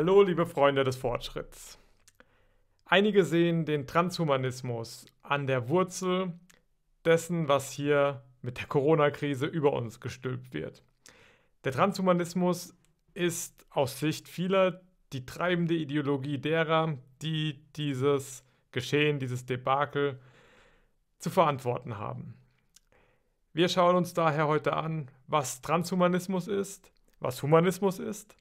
Hallo, liebe Freunde des Fortschritts. Einige sehen den Transhumanismus an der Wurzel dessen, was hier mit der Corona-Krise über uns gestülpt wird. Der Transhumanismus ist aus Sicht vieler die treibende Ideologie derer, die dieses Geschehen, dieses Debakel zu verantworten haben. Wir schauen uns daher heute an, was Transhumanismus ist, was Humanismus ist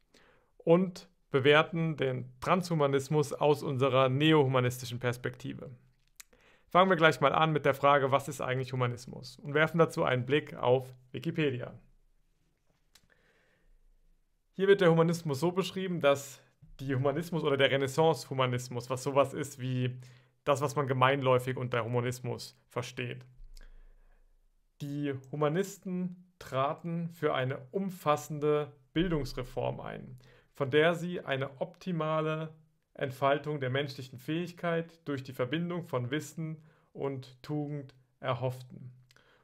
und bewerten den Transhumanismus aus unserer neohumanistischen Perspektive. Fangen wir gleich mal an mit der Frage, was ist eigentlich Humanismus? Und werfen dazu einen Blick auf Wikipedia. Hier wird der Humanismus so beschrieben, dass die Humanismus oder der Renaissance-Humanismus, was sowas ist wie das, was man gemeinläufig unter Humanismus versteht. Die Humanisten traten für eine umfassende Bildungsreform ein, von der sie eine optimale Entfaltung der menschlichen Fähigkeit durch die Verbindung von Wissen und Tugend erhofften.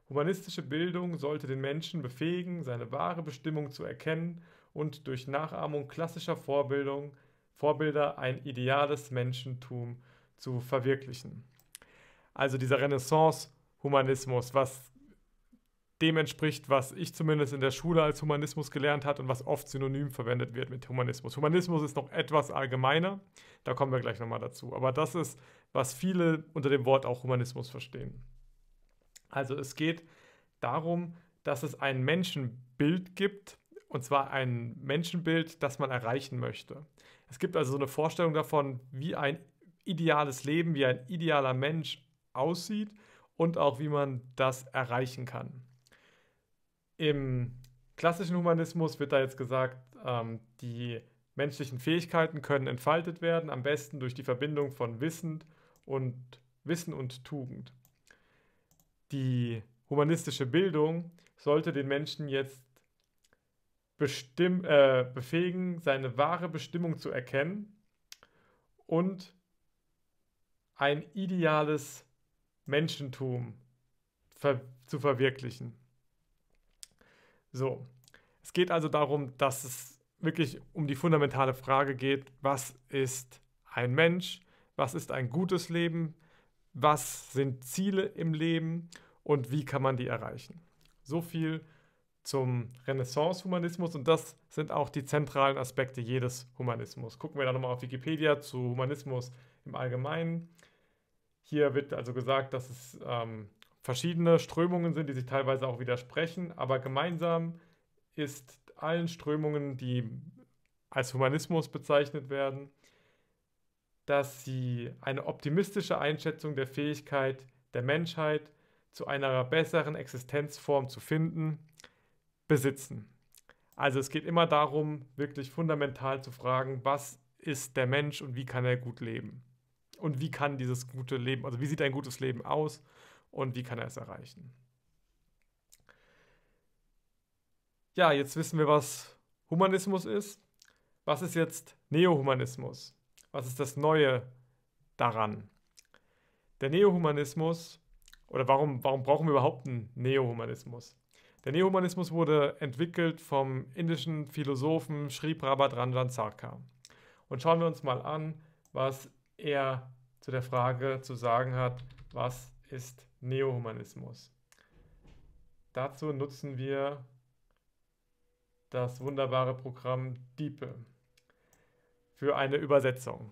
Humanistische Bildung sollte den Menschen befähigen, seine wahre Bestimmung zu erkennen und durch Nachahmung klassischer Vorbildung, Vorbilder ein ideales Menschentum zu verwirklichen. Also dieser Renaissance-Humanismus, was dem entspricht, was ich zumindest in der Schule als Humanismus gelernt habe und was oft synonym verwendet wird mit Humanismus. Humanismus ist noch etwas allgemeiner, da kommen wir gleich nochmal dazu. Aber das ist, was viele unter dem Wort auch Humanismus verstehen. Also es geht darum, dass es ein Menschenbild gibt, und zwar ein Menschenbild, das man erreichen möchte. Es gibt also so eine Vorstellung davon, wie ein ideales Leben, wie ein idealer Mensch aussieht und auch wie man das erreichen kann. Im klassischen Humanismus wird da jetzt gesagt, ähm, die menschlichen Fähigkeiten können entfaltet werden, am besten durch die Verbindung von Wissen und Wissen und Tugend. Die humanistische Bildung sollte den Menschen jetzt bestimm, äh, befähigen, seine wahre Bestimmung zu erkennen und ein ideales Menschentum ver zu verwirklichen. So, es geht also darum, dass es wirklich um die fundamentale Frage geht, was ist ein Mensch, was ist ein gutes Leben, was sind Ziele im Leben und wie kann man die erreichen. So viel zum Renaissance-Humanismus und das sind auch die zentralen Aspekte jedes Humanismus. Gucken wir da nochmal auf Wikipedia zu Humanismus im Allgemeinen. Hier wird also gesagt, dass es ähm, verschiedene Strömungen sind, die sich teilweise auch widersprechen, aber gemeinsam ist allen Strömungen, die als Humanismus bezeichnet werden, dass sie eine optimistische Einschätzung der Fähigkeit der Menschheit zu einer besseren Existenzform zu finden, besitzen. Also es geht immer darum, wirklich fundamental zu fragen, was ist der Mensch und wie kann er gut leben? Und wie kann dieses gute Leben, also wie sieht ein gutes Leben aus und wie kann er es erreichen? Ja, jetzt wissen wir, was Humanismus ist. Was ist jetzt Neohumanismus? Was ist das Neue daran? Der Neohumanismus, oder warum, warum brauchen wir überhaupt einen Neohumanismus? Der Neohumanismus wurde entwickelt vom indischen Philosophen Sri Prabhadranjan Sarkar. Und schauen wir uns mal an, was er zu der Frage zu sagen hat, was ist Neohumanismus? Dazu nutzen wir das wunderbare Programm DeepL für eine Übersetzung.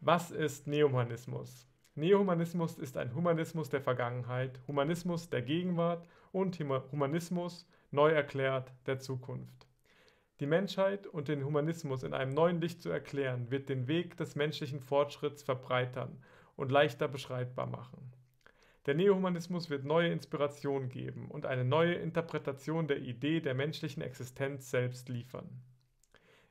Was ist Neohumanismus? Neohumanismus ist ein Humanismus der Vergangenheit, Humanismus der Gegenwart und Humanismus, neu erklärt, der Zukunft. Die Menschheit und den Humanismus in einem neuen Licht zu erklären, wird den Weg des menschlichen Fortschritts verbreitern und leichter beschreibbar machen. Der Neohumanismus wird neue Inspiration geben und eine neue Interpretation der Idee der menschlichen Existenz selbst liefern.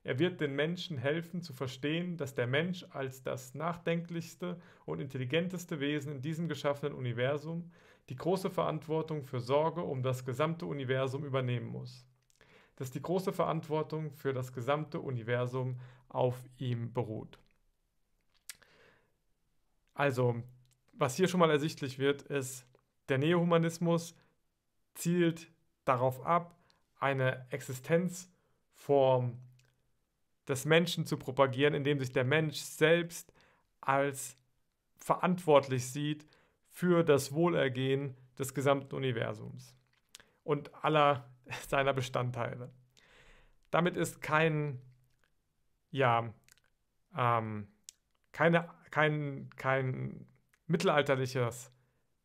Er wird den Menschen helfen zu verstehen, dass der Mensch als das nachdenklichste und intelligenteste Wesen in diesem geschaffenen Universum die große Verantwortung für Sorge um das gesamte Universum übernehmen muss dass die große Verantwortung für das gesamte Universum auf ihm beruht. Also, was hier schon mal ersichtlich wird, ist, der Neohumanismus zielt darauf ab, eine Existenzform des Menschen zu propagieren, indem sich der Mensch selbst als verantwortlich sieht für das Wohlergehen des gesamten Universums und aller seiner Bestandteile. Damit ist kein, ja, ähm, keine, kein, kein mittelalterliches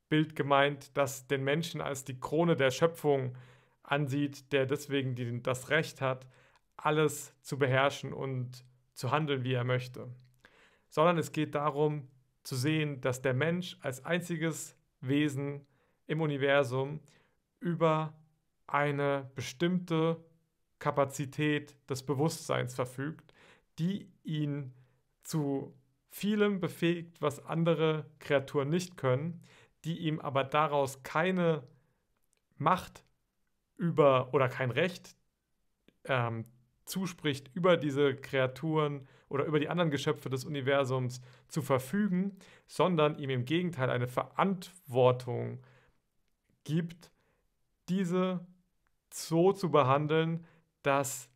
Bild gemeint, das den Menschen als die Krone der Schöpfung ansieht, der deswegen die, das Recht hat, alles zu beherrschen und zu handeln, wie er möchte. Sondern es geht darum zu sehen, dass der Mensch als einziges Wesen im Universum über eine bestimmte Kapazität des Bewusstseins verfügt, die ihn zu vielem befähigt, was andere Kreaturen nicht können, die ihm aber daraus keine Macht über oder kein Recht ähm, zuspricht, über diese Kreaturen oder über die anderen Geschöpfe des Universums zu verfügen, sondern ihm im Gegenteil eine Verantwortung gibt, diese so zu behandeln, dass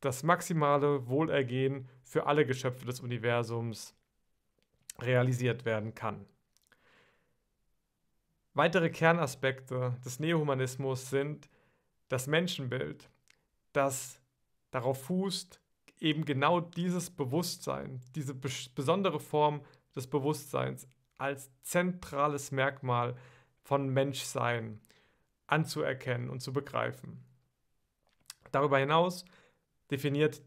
das maximale Wohlergehen für alle Geschöpfe des Universums realisiert werden kann. Weitere Kernaspekte des Neohumanismus sind das Menschenbild, das darauf fußt, eben genau dieses Bewusstsein, diese besondere Form des Bewusstseins als zentrales Merkmal von Menschsein anzuerkennen und zu begreifen. Darüber hinaus definiert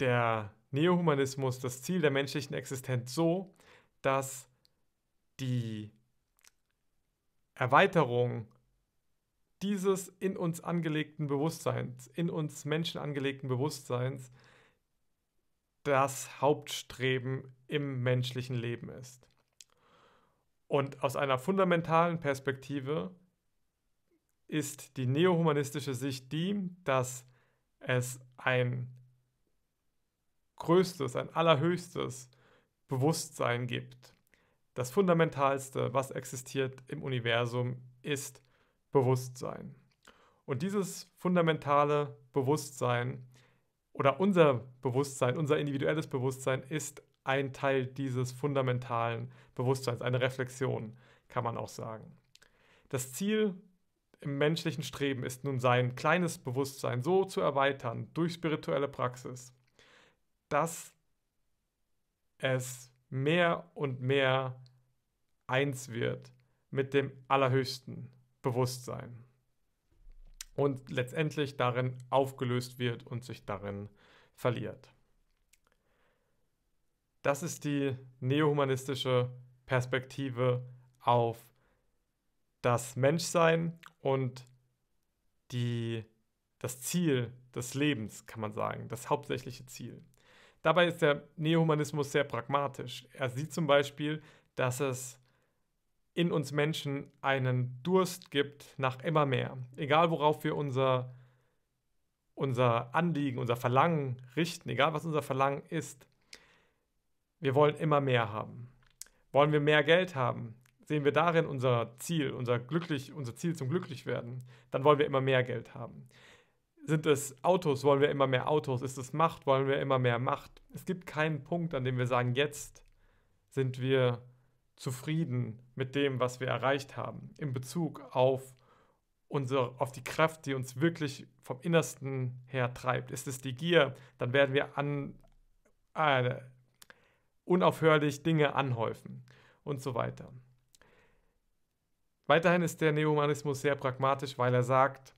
der Neohumanismus das Ziel der menschlichen Existenz so, dass die Erweiterung dieses in uns angelegten Bewusstseins, in uns Menschen angelegten Bewusstseins, das Hauptstreben im menschlichen Leben ist. Und aus einer fundamentalen Perspektive ist die neohumanistische Sicht die, dass es ein größtes, ein allerhöchstes Bewusstsein gibt. Das Fundamentalste, was existiert im Universum, ist Bewusstsein. Und dieses fundamentale Bewusstsein oder unser Bewusstsein, unser individuelles Bewusstsein ist ein Teil dieses fundamentalen Bewusstseins, eine Reflexion, kann man auch sagen. Das Ziel im menschlichen Streben ist nun sein kleines Bewusstsein so zu erweitern durch spirituelle Praxis, dass es mehr und mehr eins wird mit dem allerhöchsten Bewusstsein und letztendlich darin aufgelöst wird und sich darin verliert. Das ist die neohumanistische Perspektive auf das Menschsein und die, das Ziel des Lebens, kann man sagen, das hauptsächliche Ziel. Dabei ist der Neohumanismus sehr pragmatisch. Er sieht zum Beispiel, dass es in uns Menschen einen Durst gibt nach immer mehr. Egal worauf wir unser, unser Anliegen, unser Verlangen richten, egal was unser Verlangen ist, wir wollen immer mehr haben. Wollen wir mehr Geld haben, sehen wir darin unser Ziel, unser, glücklich, unser Ziel zum Glücklichwerden, dann wollen wir immer mehr Geld haben. Sind es Autos, wollen wir immer mehr Autos? Ist es Macht, wollen wir immer mehr Macht? Es gibt keinen Punkt, an dem wir sagen, jetzt sind wir zufrieden mit dem, was wir erreicht haben, in Bezug auf, unsere, auf die Kraft, die uns wirklich vom Innersten her treibt. Ist es die Gier, dann werden wir an, äh, unaufhörlich Dinge anhäufen und so weiter. Weiterhin ist der Neohumanismus sehr pragmatisch, weil er sagt,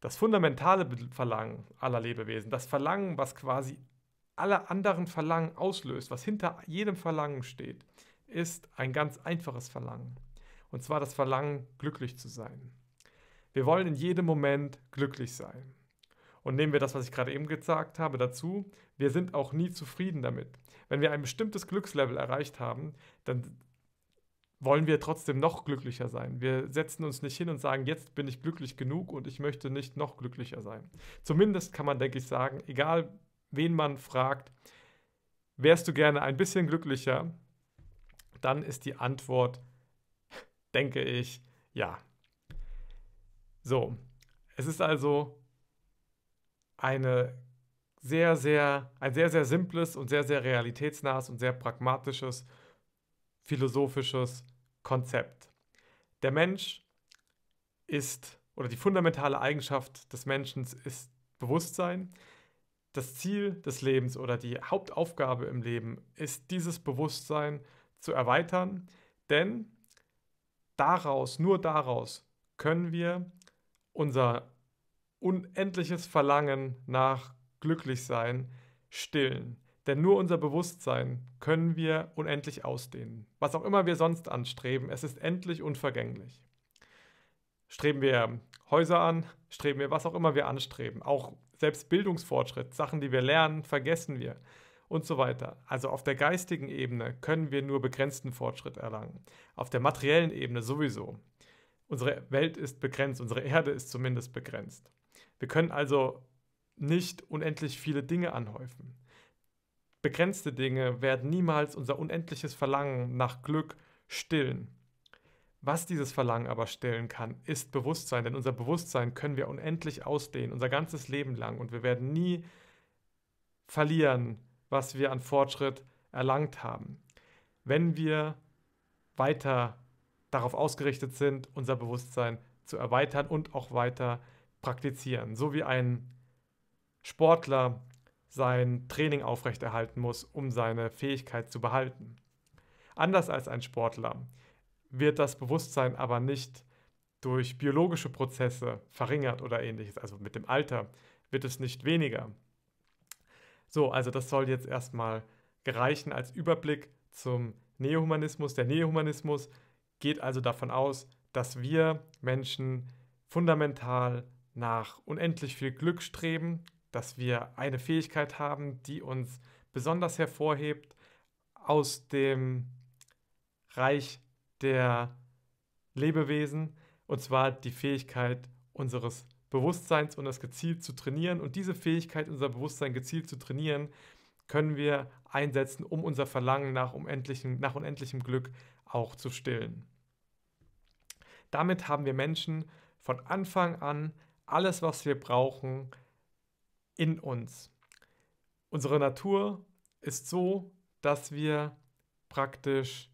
das fundamentale Verlangen aller Lebewesen, das Verlangen, was quasi alle anderen Verlangen auslöst, was hinter jedem Verlangen steht, ist ein ganz einfaches Verlangen. Und zwar das Verlangen, glücklich zu sein. Wir wollen in jedem Moment glücklich sein. Und nehmen wir das, was ich gerade eben gesagt habe, dazu, wir sind auch nie zufrieden damit. Wenn wir ein bestimmtes Glückslevel erreicht haben, dann wollen wir trotzdem noch glücklicher sein. Wir setzen uns nicht hin und sagen, jetzt bin ich glücklich genug und ich möchte nicht noch glücklicher sein. Zumindest kann man, denke ich, sagen, egal wen man fragt, wärst du gerne ein bisschen glücklicher, dann ist die Antwort, denke ich, ja. So, es ist also eine sehr, sehr, ein sehr, sehr simples und sehr, sehr realitätsnahes und sehr pragmatisches, philosophisches Konzept. Der Mensch ist, oder die fundamentale Eigenschaft des Menschen ist Bewusstsein. Das Ziel des Lebens oder die Hauptaufgabe im Leben ist, dieses Bewusstsein zu erweitern, denn daraus, nur daraus können wir unser unendliches Verlangen nach Glücklichsein stillen. Denn nur unser Bewusstsein können wir unendlich ausdehnen. Was auch immer wir sonst anstreben, es ist endlich unvergänglich. Streben wir Häuser an, streben wir was auch immer wir anstreben. Auch selbst Bildungsfortschritt, Sachen, die wir lernen, vergessen wir und so weiter. Also auf der geistigen Ebene können wir nur begrenzten Fortschritt erlangen. Auf der materiellen Ebene sowieso. Unsere Welt ist begrenzt, unsere Erde ist zumindest begrenzt. Wir können also nicht unendlich viele Dinge anhäufen. Begrenzte Dinge werden niemals unser unendliches Verlangen nach Glück stillen. Was dieses Verlangen aber stillen kann, ist Bewusstsein, denn unser Bewusstsein können wir unendlich ausdehnen, unser ganzes Leben lang. Und wir werden nie verlieren, was wir an Fortschritt erlangt haben, wenn wir weiter darauf ausgerichtet sind, unser Bewusstsein zu erweitern und auch weiter praktizieren, so wie ein Sportler sein Training aufrechterhalten muss, um seine Fähigkeit zu behalten. Anders als ein Sportler wird das Bewusstsein aber nicht durch biologische Prozesse verringert oder ähnliches. Also mit dem Alter wird es nicht weniger. So, also das soll jetzt erstmal gereichen als Überblick zum Neohumanismus. Der Neohumanismus geht also davon aus, dass wir Menschen fundamental nach unendlich viel Glück streben dass wir eine Fähigkeit haben, die uns besonders hervorhebt aus dem Reich der Lebewesen, und zwar die Fähigkeit unseres Bewusstseins und das gezielt zu trainieren. Und diese Fähigkeit, unser Bewusstsein gezielt zu trainieren, können wir einsetzen, um unser Verlangen nach unendlichem, nach unendlichem Glück auch zu stillen. Damit haben wir Menschen von Anfang an alles, was wir brauchen, in uns. Unsere Natur ist so, dass wir praktisch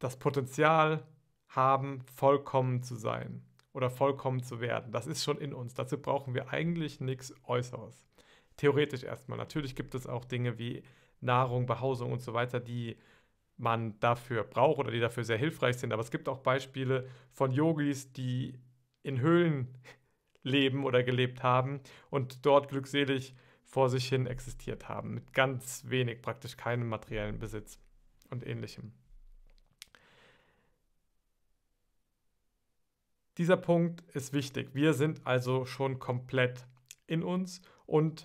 das Potenzial haben, vollkommen zu sein oder vollkommen zu werden. Das ist schon in uns. Dazu brauchen wir eigentlich nichts Äußeres. Theoretisch erstmal. Natürlich gibt es auch Dinge wie Nahrung, Behausung und so weiter, die man dafür braucht oder die dafür sehr hilfreich sind. Aber es gibt auch Beispiele von Yogis, die in Höhlen leben oder gelebt haben und dort glückselig vor sich hin existiert haben, mit ganz wenig, praktisch keinem materiellen Besitz und ähnlichem. Dieser Punkt ist wichtig. Wir sind also schon komplett in uns und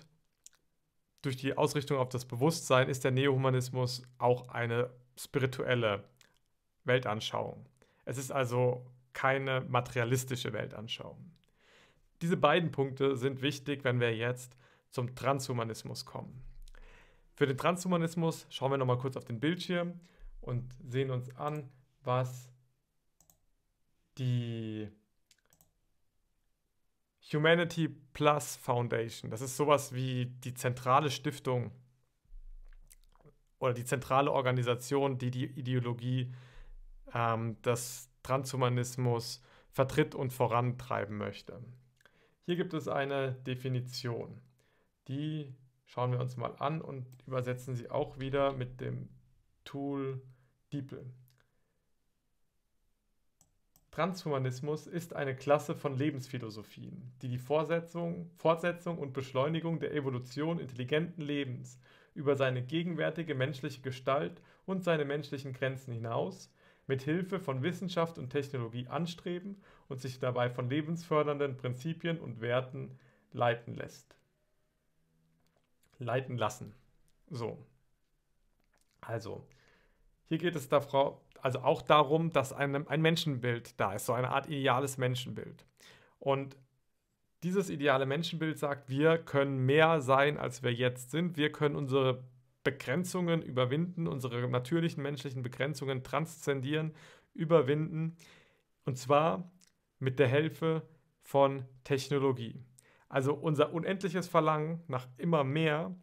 durch die Ausrichtung auf das Bewusstsein ist der Neohumanismus auch eine spirituelle Weltanschauung. Es ist also keine materialistische Weltanschauung. Diese beiden Punkte sind wichtig, wenn wir jetzt zum Transhumanismus kommen. Für den Transhumanismus schauen wir nochmal kurz auf den Bildschirm und sehen uns an, was die Humanity Plus Foundation, das ist sowas wie die zentrale Stiftung oder die zentrale Organisation, die die Ideologie ähm, des Transhumanismus vertritt und vorantreiben möchte. Hier gibt es eine Definition. Die schauen wir uns mal an und übersetzen sie auch wieder mit dem Tool DeepL. Transhumanismus ist eine Klasse von Lebensphilosophien, die die Fortsetzung, Fortsetzung und Beschleunigung der Evolution intelligenten Lebens über seine gegenwärtige menschliche Gestalt und seine menschlichen Grenzen hinaus mit Hilfe von Wissenschaft und Technologie anstreben und sich dabei von lebensfördernden Prinzipien und Werten leiten lässt. Leiten lassen. So. Also, hier geht es davor, also auch darum, dass ein, ein Menschenbild da ist, so eine Art ideales Menschenbild. Und dieses ideale Menschenbild sagt, wir können mehr sein, als wir jetzt sind. Wir können unsere Begrenzungen überwinden, unsere natürlichen menschlichen Begrenzungen transzendieren, überwinden. Und zwar mit der Hilfe von Technologie. Also unser unendliches Verlangen nach immer mehr,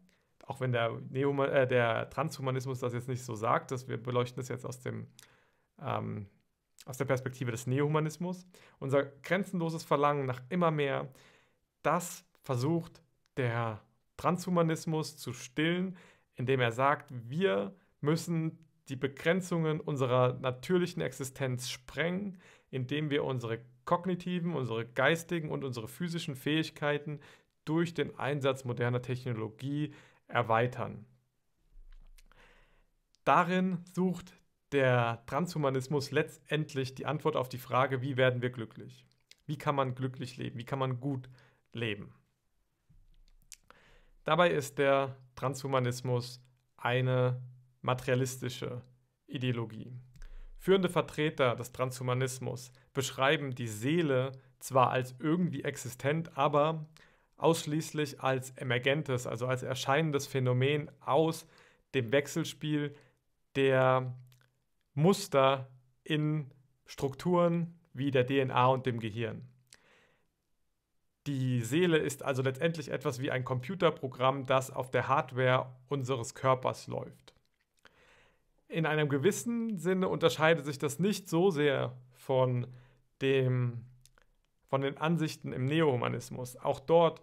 auch wenn der, Neo, äh, der Transhumanismus das jetzt nicht so sagt, dass wir beleuchten das jetzt aus, dem, ähm, aus der Perspektive des Neohumanismus, unser grenzenloses Verlangen nach immer mehr, das versucht der Transhumanismus zu stillen, indem er sagt, wir müssen die Begrenzungen unserer natürlichen Existenz sprengen, indem wir unsere kognitiven, unsere geistigen und unsere physischen Fähigkeiten durch den Einsatz moderner Technologie erweitern. Darin sucht der Transhumanismus letztendlich die Antwort auf die Frage, wie werden wir glücklich? Wie kann man glücklich leben? Wie kann man gut leben? Dabei ist der Transhumanismus eine materialistische Ideologie. Führende Vertreter des Transhumanismus beschreiben die Seele zwar als irgendwie existent, aber ausschließlich als emergentes, also als erscheinendes Phänomen aus dem Wechselspiel der Muster in Strukturen wie der DNA und dem Gehirn. Die Seele ist also letztendlich etwas wie ein Computerprogramm, das auf der Hardware unseres Körpers läuft. In einem gewissen Sinne unterscheidet sich das nicht so sehr von, dem, von den Ansichten im Neohumanismus. Auch dort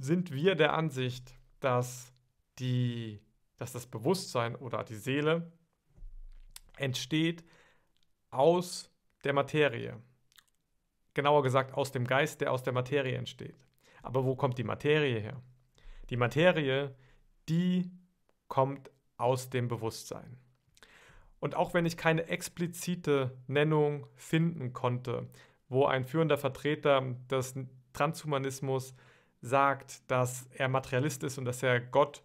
sind wir der Ansicht, dass, die, dass das Bewusstsein oder die Seele entsteht aus der Materie genauer gesagt aus dem Geist, der aus der Materie entsteht. Aber wo kommt die Materie her? Die Materie, die kommt aus dem Bewusstsein. Und auch wenn ich keine explizite Nennung finden konnte, wo ein führender Vertreter des Transhumanismus sagt, dass er Materialist ist und dass er Gott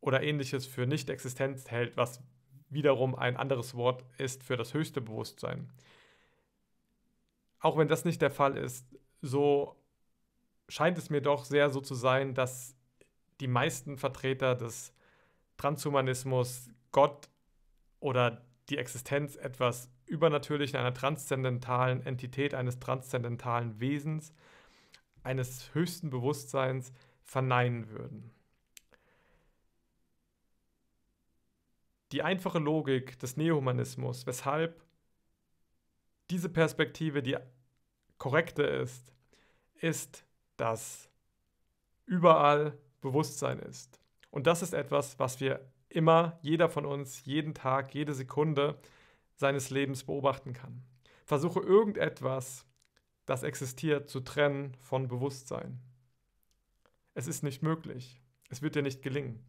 oder ähnliches für nicht existent hält, was wiederum ein anderes Wort ist für das höchste Bewusstsein auch wenn das nicht der Fall ist, so scheint es mir doch sehr so zu sein, dass die meisten Vertreter des Transhumanismus Gott oder die Existenz etwas Übernatürlichen, einer transzendentalen Entität, eines transzendentalen Wesens, eines höchsten Bewusstseins verneinen würden. Die einfache Logik des Neohumanismus, weshalb diese Perspektive die korrekte ist, ist, dass überall Bewusstsein ist. Und das ist etwas, was wir immer, jeder von uns, jeden Tag, jede Sekunde seines Lebens beobachten kann. Versuche irgendetwas, das existiert, zu trennen von Bewusstsein. Es ist nicht möglich. Es wird dir nicht gelingen.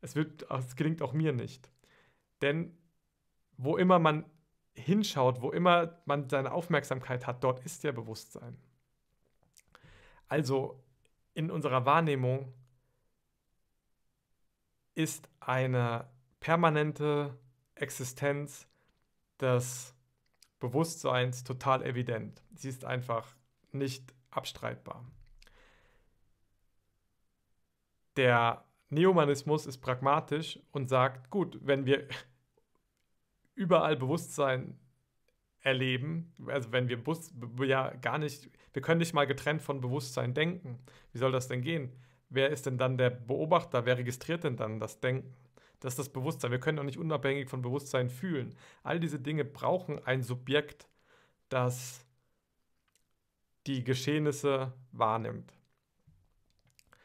Es, wird, es gelingt auch mir nicht. Denn wo immer man hinschaut, wo immer man seine Aufmerksamkeit hat, dort ist ja Bewusstsein. Also in unserer Wahrnehmung ist eine permanente Existenz des Bewusstseins total evident. Sie ist einfach nicht abstreitbar. Der Neomanismus ist pragmatisch und sagt, gut, wenn wir überall Bewusstsein erleben. Also wenn wir Bus ja gar nicht, wir können nicht mal getrennt von Bewusstsein denken. Wie soll das denn gehen? Wer ist denn dann der Beobachter? Wer registriert denn dann das Denken? Das ist das Bewusstsein. Wir können auch nicht unabhängig von Bewusstsein fühlen. All diese Dinge brauchen ein Subjekt, das die Geschehnisse wahrnimmt.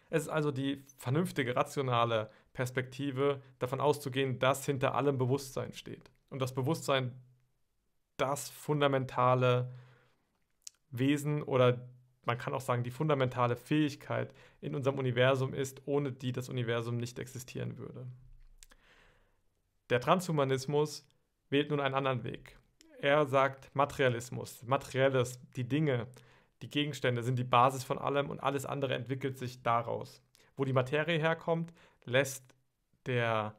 Es ist also die vernünftige, rationale Perspektive, davon auszugehen, dass hinter allem Bewusstsein steht und das Bewusstsein das fundamentale Wesen oder man kann auch sagen, die fundamentale Fähigkeit in unserem Universum ist, ohne die das Universum nicht existieren würde. Der Transhumanismus wählt nun einen anderen Weg. Er sagt Materialismus, Materielles, die Dinge, die Gegenstände sind die Basis von allem und alles andere entwickelt sich daraus. Wo die Materie herkommt, lässt der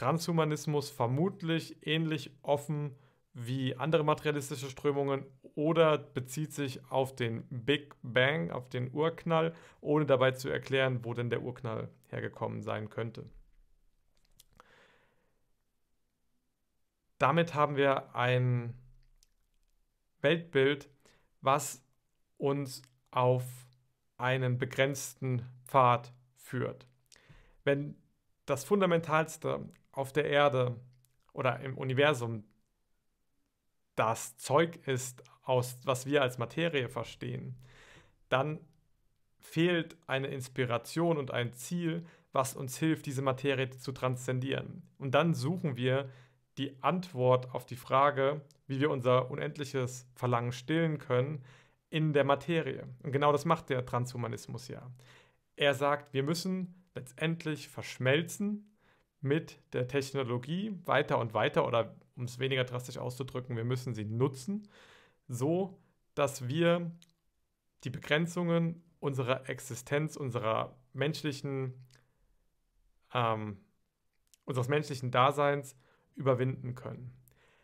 Transhumanismus vermutlich ähnlich offen wie andere materialistische Strömungen oder bezieht sich auf den Big Bang, auf den Urknall, ohne dabei zu erklären, wo denn der Urknall hergekommen sein könnte. Damit haben wir ein Weltbild, was uns auf einen begrenzten Pfad führt. Wenn das Fundamentalste auf der Erde oder im Universum das Zeug ist, aus was wir als Materie verstehen, dann fehlt eine Inspiration und ein Ziel, was uns hilft, diese Materie zu transzendieren. Und dann suchen wir die Antwort auf die Frage, wie wir unser unendliches Verlangen stillen können, in der Materie. Und genau das macht der Transhumanismus ja. Er sagt, wir müssen letztendlich verschmelzen mit der Technologie weiter und weiter oder um es weniger drastisch auszudrücken, wir müssen sie nutzen, so dass wir die Begrenzungen unserer Existenz, unserer menschlichen, ähm, unseres menschlichen Daseins überwinden können.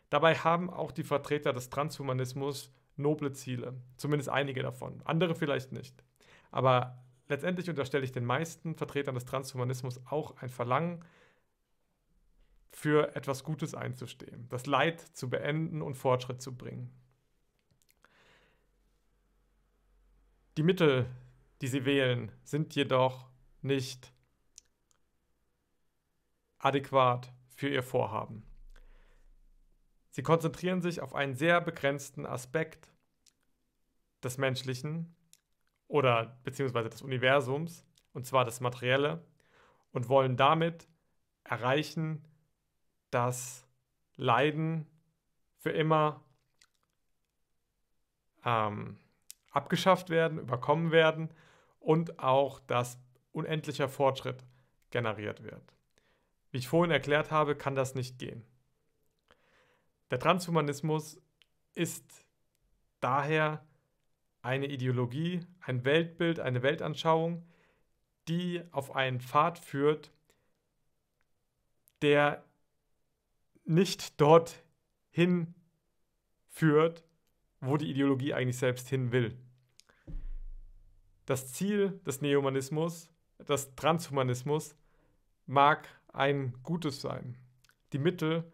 Dabei haben auch die Vertreter des Transhumanismus noble Ziele, zumindest einige davon, andere vielleicht nicht. Aber letztendlich unterstelle ich den meisten Vertretern des Transhumanismus auch ein Verlangen, für etwas Gutes einzustehen, das Leid zu beenden und Fortschritt zu bringen. Die Mittel, die sie wählen, sind jedoch nicht adäquat für ihr Vorhaben. Sie konzentrieren sich auf einen sehr begrenzten Aspekt des Menschlichen oder beziehungsweise des Universums, und zwar das Materielle, und wollen damit erreichen, dass Leiden für immer ähm, abgeschafft werden, überkommen werden und auch, dass unendlicher Fortschritt generiert wird. Wie ich vorhin erklärt habe, kann das nicht gehen. Der Transhumanismus ist daher eine Ideologie, ein Weltbild, eine Weltanschauung, die auf einen Pfad führt, der nicht dorthin führt, wo die Ideologie eigentlich selbst hin will. Das Ziel des Neohumanismus, des Transhumanismus, mag ein gutes sein. Die Mittel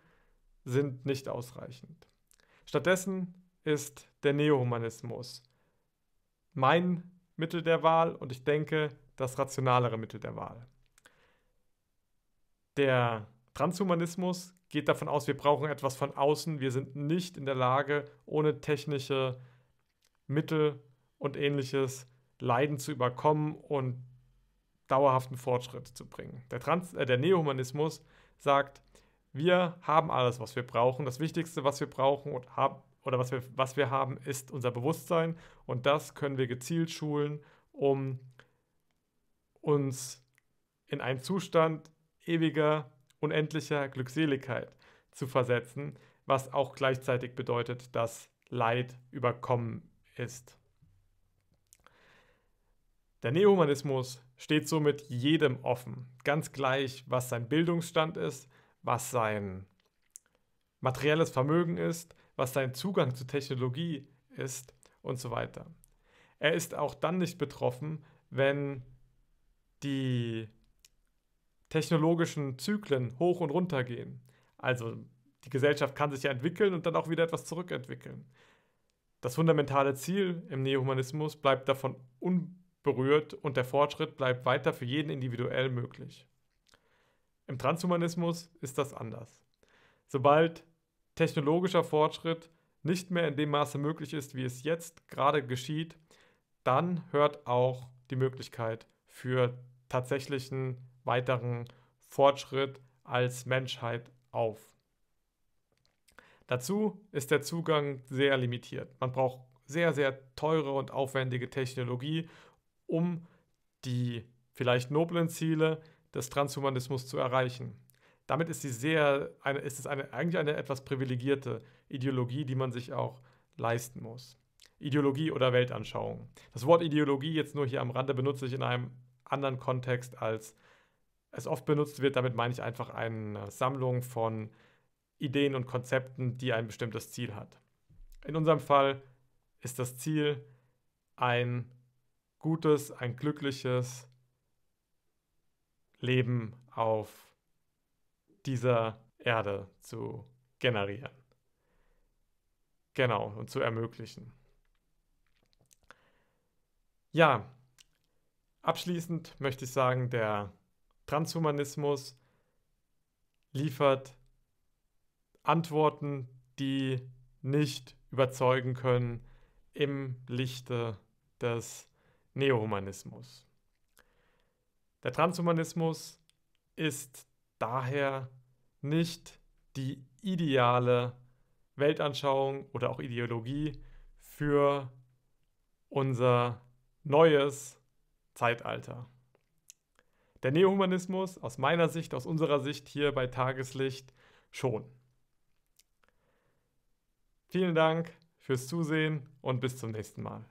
sind nicht ausreichend. Stattdessen ist der Neohumanismus mein Mittel der Wahl und ich denke das rationalere Mittel der Wahl. Der Transhumanismus geht davon aus, wir brauchen etwas von außen. Wir sind nicht in der Lage, ohne technische Mittel und ähnliches Leiden zu überkommen und dauerhaften Fortschritt zu bringen. Der, Trans äh, der Neohumanismus sagt, wir haben alles, was wir brauchen. Das Wichtigste, was wir brauchen und haben, oder was wir, was wir haben, ist unser Bewusstsein. Und das können wir gezielt schulen, um uns in einen Zustand ewiger unendlicher Glückseligkeit zu versetzen, was auch gleichzeitig bedeutet, dass Leid überkommen ist. Der Neohumanismus steht somit jedem offen, ganz gleich, was sein Bildungsstand ist, was sein materielles Vermögen ist, was sein Zugang zu Technologie ist und so weiter. Er ist auch dann nicht betroffen, wenn die technologischen Zyklen hoch und runter gehen. Also die Gesellschaft kann sich ja entwickeln und dann auch wieder etwas zurückentwickeln. Das fundamentale Ziel im Neohumanismus bleibt davon unberührt und der Fortschritt bleibt weiter für jeden individuell möglich. Im Transhumanismus ist das anders. Sobald technologischer Fortschritt nicht mehr in dem Maße möglich ist, wie es jetzt gerade geschieht, dann hört auch die Möglichkeit für tatsächlichen weiteren Fortschritt als Menschheit auf. Dazu ist der Zugang sehr limitiert. Man braucht sehr, sehr teure und aufwendige Technologie, um die vielleicht noblen Ziele des Transhumanismus zu erreichen. Damit ist, sie sehr, eine, ist es eine, eigentlich eine etwas privilegierte Ideologie, die man sich auch leisten muss. Ideologie oder Weltanschauung. Das Wort Ideologie jetzt nur hier am Rande benutze ich in einem anderen Kontext als es oft benutzt wird. Damit meine ich einfach eine Sammlung von Ideen und Konzepten, die ein bestimmtes Ziel hat. In unserem Fall ist das Ziel ein gutes, ein glückliches Leben auf dieser Erde zu generieren. Genau, und zu ermöglichen. Ja, abschließend möchte ich sagen, der Transhumanismus liefert Antworten, die nicht überzeugen können im Lichte des Neohumanismus. Der Transhumanismus ist daher nicht die ideale Weltanschauung oder auch Ideologie für unser neues Zeitalter. Der Neohumanismus aus meiner Sicht, aus unserer Sicht hier bei Tageslicht schon. Vielen Dank fürs Zusehen und bis zum nächsten Mal.